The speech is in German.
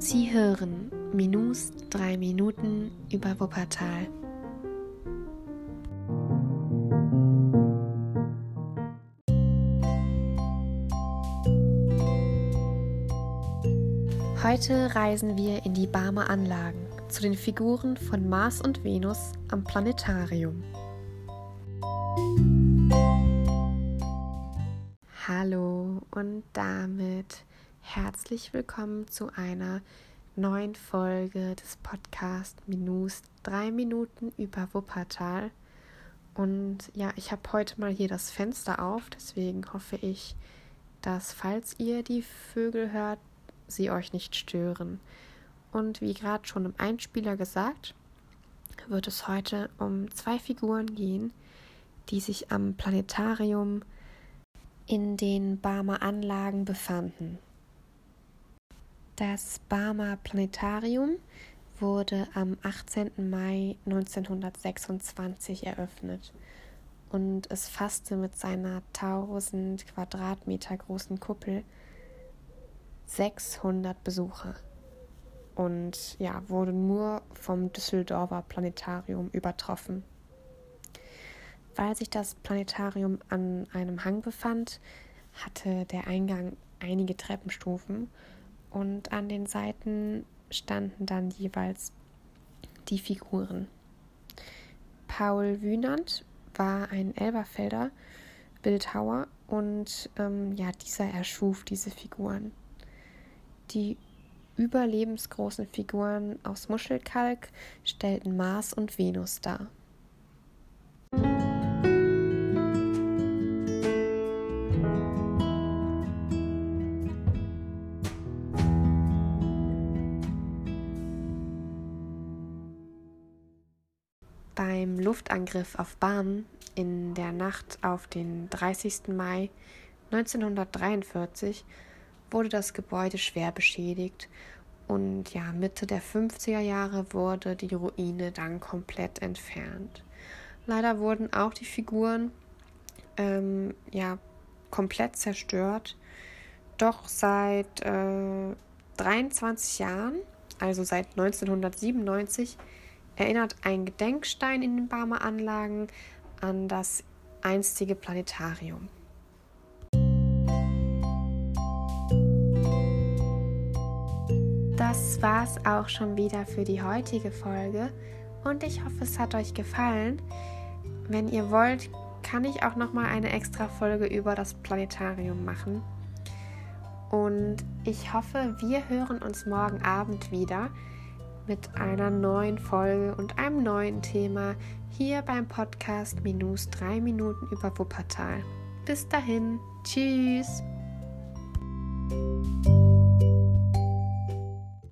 Sie hören Minus 3 Minuten über Wuppertal. Heute reisen wir in die Barmer Anlagen zu den Figuren von Mars und Venus am Planetarium. Hallo und damit herzlich willkommen zu einer neuen Folge des Podcasts Minus 3 Minuten über Wuppertal. Und ja, ich habe heute mal hier das Fenster auf, deswegen hoffe ich, dass falls ihr die Vögel hört, sie euch nicht stören. Und wie gerade schon im Einspieler gesagt, wird es heute um zwei Figuren gehen, die sich am Planetarium in den Barmer Anlagen befanden. Das Barmer Planetarium wurde am 18. Mai 1926 eröffnet und es fasste mit seiner 1000 Quadratmeter großen Kuppel 600 Besucher und ja, wurde nur vom Düsseldorfer Planetarium übertroffen. Weil sich das Planetarium an einem Hang befand, hatte der Eingang einige Treppenstufen und an den Seiten standen dann jeweils die Figuren. Paul Wünand war ein Elberfelder Bildhauer und ähm, ja, dieser erschuf diese Figuren. Die überlebensgroßen Figuren aus Muschelkalk stellten Mars und Venus dar. Beim Luftangriff auf Barmen in der Nacht auf den 30. Mai 1943 wurde das Gebäude schwer beschädigt und ja, Mitte der 50er Jahre wurde die Ruine dann komplett entfernt. Leider wurden auch die Figuren ähm, ja, komplett zerstört. Doch seit äh, 23 Jahren, also seit 1997, erinnert ein Gedenkstein in den Barmer Anlagen an das einstige Planetarium. Das war's auch schon wieder für die heutige Folge und ich hoffe, es hat euch gefallen. Wenn ihr wollt, kann ich auch noch mal eine extra Folge über das Planetarium machen. Und ich hoffe, wir hören uns morgen Abend wieder mit einer neuen Folge und einem neuen Thema hier beim Podcast Minus 3 Minuten über Wuppertal. Bis dahin, tschüss!